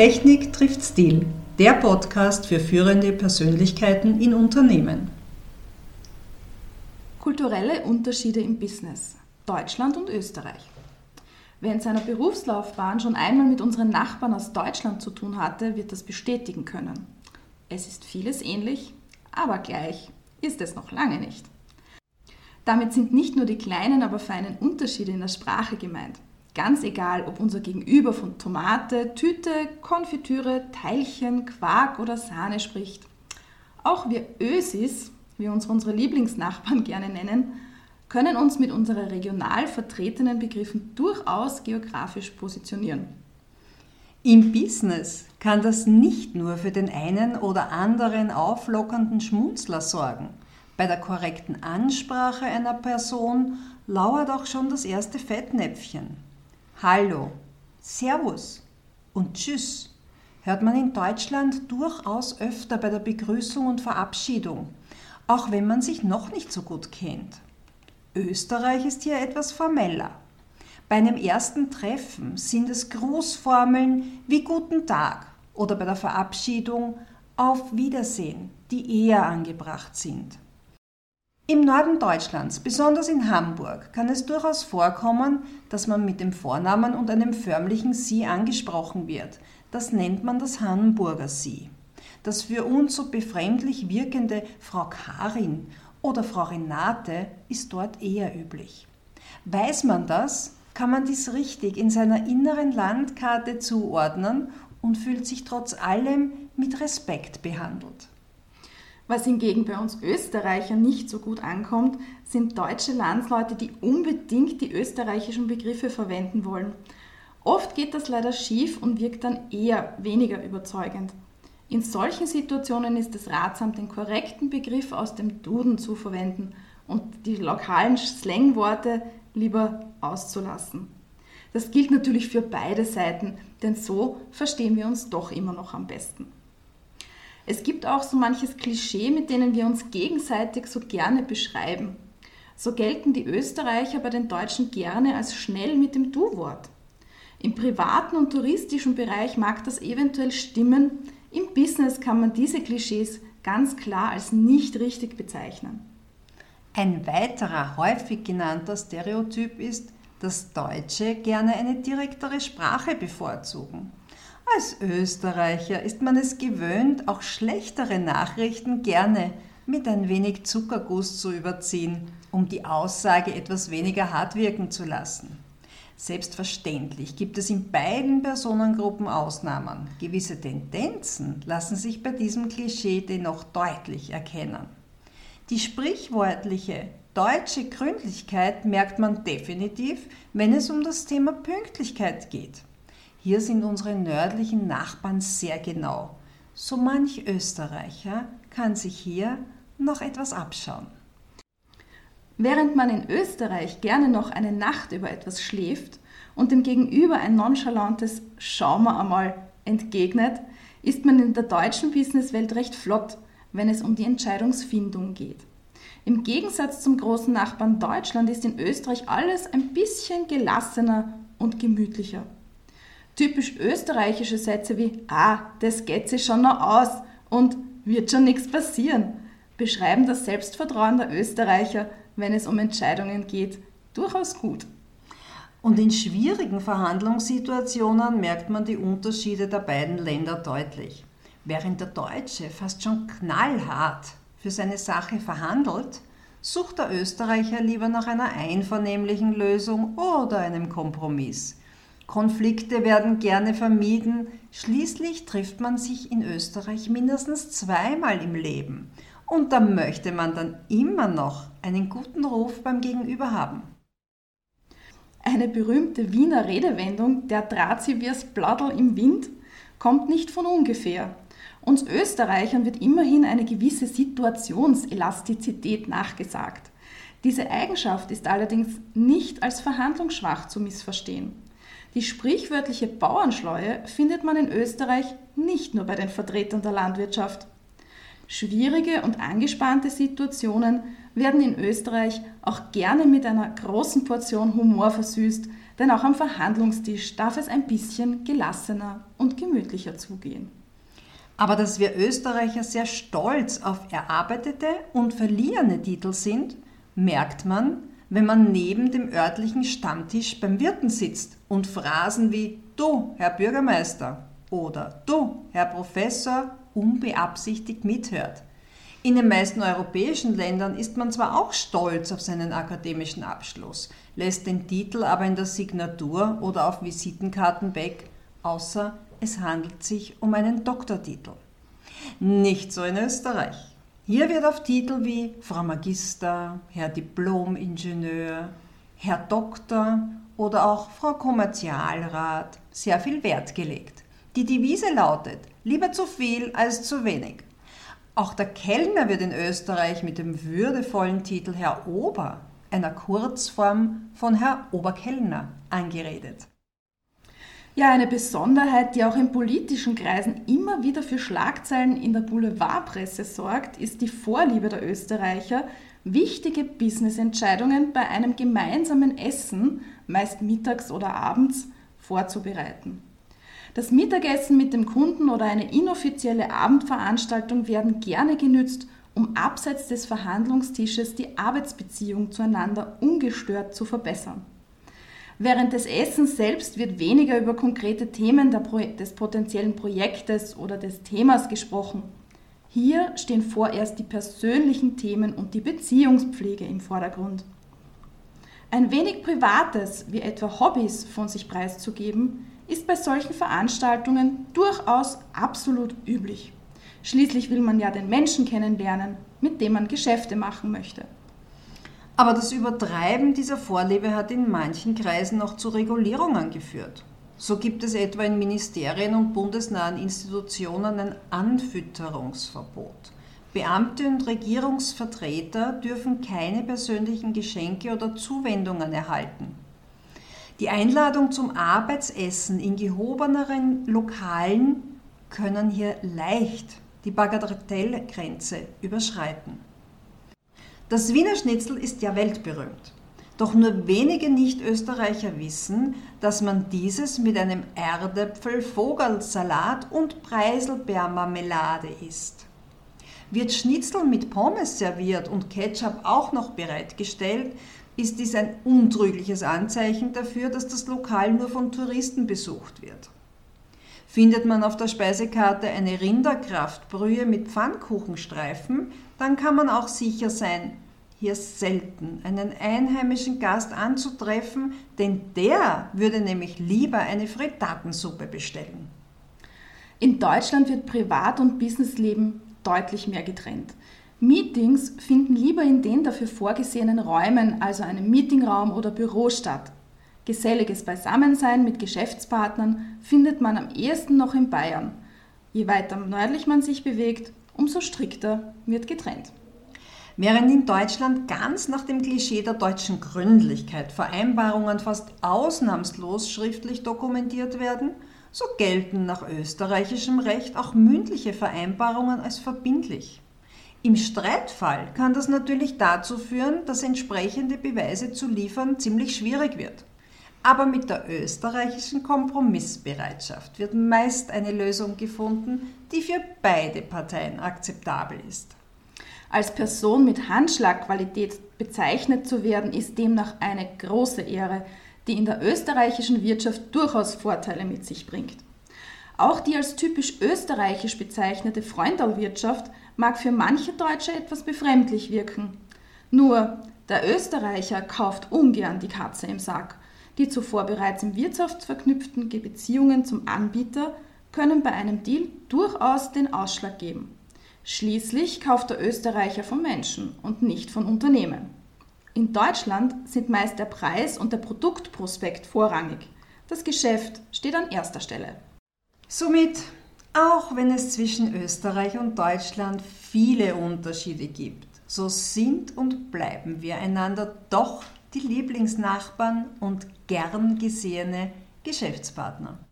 Technik trifft Stil, der Podcast für führende Persönlichkeiten in Unternehmen. Kulturelle Unterschiede im Business. Deutschland und Österreich. Wer in seiner Berufslaufbahn schon einmal mit unseren Nachbarn aus Deutschland zu tun hatte, wird das bestätigen können. Es ist vieles ähnlich, aber gleich ist es noch lange nicht. Damit sind nicht nur die kleinen, aber feinen Unterschiede in der Sprache gemeint. Ganz egal, ob unser Gegenüber von Tomate, Tüte, Konfitüre, Teilchen, Quark oder Sahne spricht. Auch wir Ösis, wie uns unsere Lieblingsnachbarn gerne nennen, können uns mit unseren regional vertretenen Begriffen durchaus geografisch positionieren. Im Business kann das nicht nur für den einen oder anderen auflockernden Schmunzler sorgen. Bei der korrekten Ansprache einer Person lauert auch schon das erste Fettnäpfchen. Hallo, Servus und Tschüss hört man in Deutschland durchaus öfter bei der Begrüßung und Verabschiedung, auch wenn man sich noch nicht so gut kennt. Österreich ist hier etwas formeller. Bei einem ersten Treffen sind es Grußformeln wie Guten Tag oder bei der Verabschiedung Auf Wiedersehen, die eher angebracht sind. Im Norden Deutschlands, besonders in Hamburg, kann es durchaus vorkommen, dass man mit dem Vornamen und einem förmlichen Sie angesprochen wird. Das nennt man das Hamburger Sie. Das für uns so befremdlich wirkende Frau Karin oder Frau Renate ist dort eher üblich. Weiß man das, kann man dies richtig in seiner inneren Landkarte zuordnen und fühlt sich trotz allem mit Respekt behandelt. Was hingegen bei uns Österreichern nicht so gut ankommt, sind deutsche Landsleute, die unbedingt die österreichischen Begriffe verwenden wollen. Oft geht das leider schief und wirkt dann eher weniger überzeugend. In solchen Situationen ist es ratsam, den korrekten Begriff aus dem Duden zu verwenden und die lokalen Slangworte lieber auszulassen. Das gilt natürlich für beide Seiten, denn so verstehen wir uns doch immer noch am besten. Es gibt auch so manches Klischee, mit denen wir uns gegenseitig so gerne beschreiben. So gelten die Österreicher bei den Deutschen gerne als schnell mit dem Du-Wort. Im privaten und touristischen Bereich mag das eventuell stimmen, im Business kann man diese Klischees ganz klar als nicht richtig bezeichnen. Ein weiterer häufig genannter Stereotyp ist, dass Deutsche gerne eine direktere Sprache bevorzugen. Als Österreicher ist man es gewöhnt, auch schlechtere Nachrichten gerne mit ein wenig Zuckerguss zu überziehen, um die Aussage etwas weniger hart wirken zu lassen. Selbstverständlich gibt es in beiden Personengruppen Ausnahmen. Gewisse Tendenzen lassen sich bei diesem Klischee dennoch deutlich erkennen. Die sprichwörtliche deutsche Gründlichkeit merkt man definitiv, wenn es um das Thema Pünktlichkeit geht. Hier sind unsere nördlichen Nachbarn sehr genau. So manch Österreicher kann sich hier noch etwas abschauen. Während man in Österreich gerne noch eine Nacht über etwas schläft und dem Gegenüber ein nonchalantes Schauen wir einmal entgegnet, ist man in der deutschen Businesswelt recht flott, wenn es um die Entscheidungsfindung geht. Im Gegensatz zum großen Nachbarn Deutschland ist in Österreich alles ein bisschen gelassener und gemütlicher. Typisch österreichische Sätze wie Ah, das geht sich schon noch aus und wird schon nichts passieren beschreiben das Selbstvertrauen der Österreicher, wenn es um Entscheidungen geht, durchaus gut. Und in schwierigen Verhandlungssituationen merkt man die Unterschiede der beiden Länder deutlich. Während der Deutsche fast schon knallhart für seine Sache verhandelt, sucht der Österreicher lieber nach einer einvernehmlichen Lösung oder einem Kompromiss. Konflikte werden gerne vermieden. Schließlich trifft man sich in Österreich mindestens zweimal im Leben. Und da möchte man dann immer noch einen guten Ruf beim Gegenüber haben. Eine berühmte Wiener Redewendung, der draht sie wie das im Wind, kommt nicht von ungefähr. Uns Österreichern wird immerhin eine gewisse Situationselastizität nachgesagt. Diese Eigenschaft ist allerdings nicht als verhandlungsschwach zu missverstehen. Die sprichwörtliche Bauernschleue findet man in Österreich nicht nur bei den Vertretern der Landwirtschaft. Schwierige und angespannte Situationen werden in Österreich auch gerne mit einer großen Portion Humor versüßt, Denn auch am Verhandlungstisch darf es ein bisschen gelassener und gemütlicher zugehen. Aber dass wir Österreicher sehr stolz auf erarbeitete und verliehene Titel sind, merkt man, wenn man neben dem örtlichen Stammtisch beim Wirten sitzt und Phrasen wie Du, Herr Bürgermeister oder Du, Herr Professor, unbeabsichtigt mithört. In den meisten europäischen Ländern ist man zwar auch stolz auf seinen akademischen Abschluss, lässt den Titel aber in der Signatur oder auf Visitenkarten weg, außer es handelt sich um einen Doktortitel. Nicht so in Österreich. Hier wird auf Titel wie Frau Magister, Herr Diplom-Ingenieur, Herr Doktor oder auch Frau Kommerzialrat sehr viel Wert gelegt. Die Devise lautet, lieber zu viel als zu wenig. Auch der Kellner wird in Österreich mit dem würdevollen Titel Herr Ober, einer Kurzform von Herr Oberkellner, angeredet. Ja, eine Besonderheit, die auch in politischen Kreisen immer wieder für Schlagzeilen in der Boulevardpresse sorgt, ist die Vorliebe der Österreicher, wichtige Businessentscheidungen bei einem gemeinsamen Essen, meist mittags oder abends, vorzubereiten. Das Mittagessen mit dem Kunden oder eine inoffizielle Abendveranstaltung werden gerne genützt, um abseits des Verhandlungstisches die Arbeitsbeziehung zueinander ungestört zu verbessern. Während des Essens selbst wird weniger über konkrete Themen des potenziellen Projektes oder des Themas gesprochen. Hier stehen vorerst die persönlichen Themen und die Beziehungspflege im Vordergrund. Ein wenig Privates, wie etwa Hobbys, von sich preiszugeben, ist bei solchen Veranstaltungen durchaus absolut üblich. Schließlich will man ja den Menschen kennenlernen, mit dem man Geschäfte machen möchte. Aber das Übertreiben dieser Vorliebe hat in manchen Kreisen noch zu Regulierungen geführt. So gibt es etwa in Ministerien und bundesnahen Institutionen ein Anfütterungsverbot. Beamte und Regierungsvertreter dürfen keine persönlichen Geschenke oder Zuwendungen erhalten. Die Einladung zum Arbeitsessen in gehobeneren Lokalen können hier leicht die Bagatellgrenze überschreiten. Das Wiener Schnitzel ist ja weltberühmt. Doch nur wenige Nicht-Österreicher wissen, dass man dieses mit einem Erdäpfel, Vogelsalat und Preiselbeermarmelade isst. Wird Schnitzel mit Pommes serviert und Ketchup auch noch bereitgestellt, ist dies ein untrügliches Anzeichen dafür, dass das Lokal nur von Touristen besucht wird. Findet man auf der Speisekarte eine Rinderkraftbrühe mit Pfannkuchenstreifen, dann kann man auch sicher sein, hier selten einen einheimischen Gast anzutreffen, denn der würde nämlich lieber eine Frittatensuppe bestellen. In Deutschland wird Privat- und Businessleben deutlich mehr getrennt. Meetings finden lieber in den dafür vorgesehenen Räumen, also einem Meetingraum oder Büro statt. Geselliges Beisammensein mit Geschäftspartnern findet man am ehesten noch in Bayern. Je weiter nördlich man sich bewegt, umso strikter wird getrennt. Während in Deutschland ganz nach dem Klischee der deutschen Gründlichkeit Vereinbarungen fast ausnahmslos schriftlich dokumentiert werden, so gelten nach österreichischem Recht auch mündliche Vereinbarungen als verbindlich. Im Streitfall kann das natürlich dazu führen, dass entsprechende Beweise zu liefern ziemlich schwierig wird. Aber mit der österreichischen Kompromissbereitschaft wird meist eine Lösung gefunden, die für beide Parteien akzeptabel ist. Als Person mit Handschlagqualität bezeichnet zu werden, ist demnach eine große Ehre, die in der österreichischen Wirtschaft durchaus Vorteile mit sich bringt. Auch die als typisch österreichisch bezeichnete Freundalwirtschaft mag für manche Deutsche etwas befremdlich wirken. Nur, der Österreicher kauft ungern die Katze im Sack die zuvor bereits im Wirtschaft verknüpften Beziehungen zum Anbieter können bei einem Deal durchaus den Ausschlag geben. Schließlich kauft der Österreicher von Menschen und nicht von Unternehmen. In Deutschland sind meist der Preis und der Produktprospekt vorrangig. Das Geschäft steht an erster Stelle. Somit, auch wenn es zwischen Österreich und Deutschland viele Unterschiede gibt, so sind und bleiben wir einander doch die Lieblingsnachbarn und gern gesehene Geschäftspartner.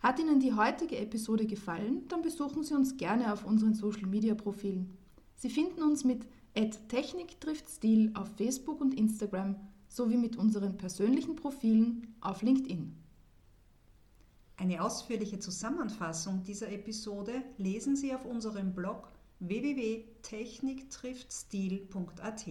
Hat Ihnen die heutige Episode gefallen, dann besuchen Sie uns gerne auf unseren Social Media Profilen. Sie finden uns mit Technik trifft Stil auf Facebook und Instagram sowie mit unseren persönlichen Profilen auf LinkedIn. Eine ausführliche Zusammenfassung dieser Episode lesen Sie auf unserem Blog www.techniktriftstil.at.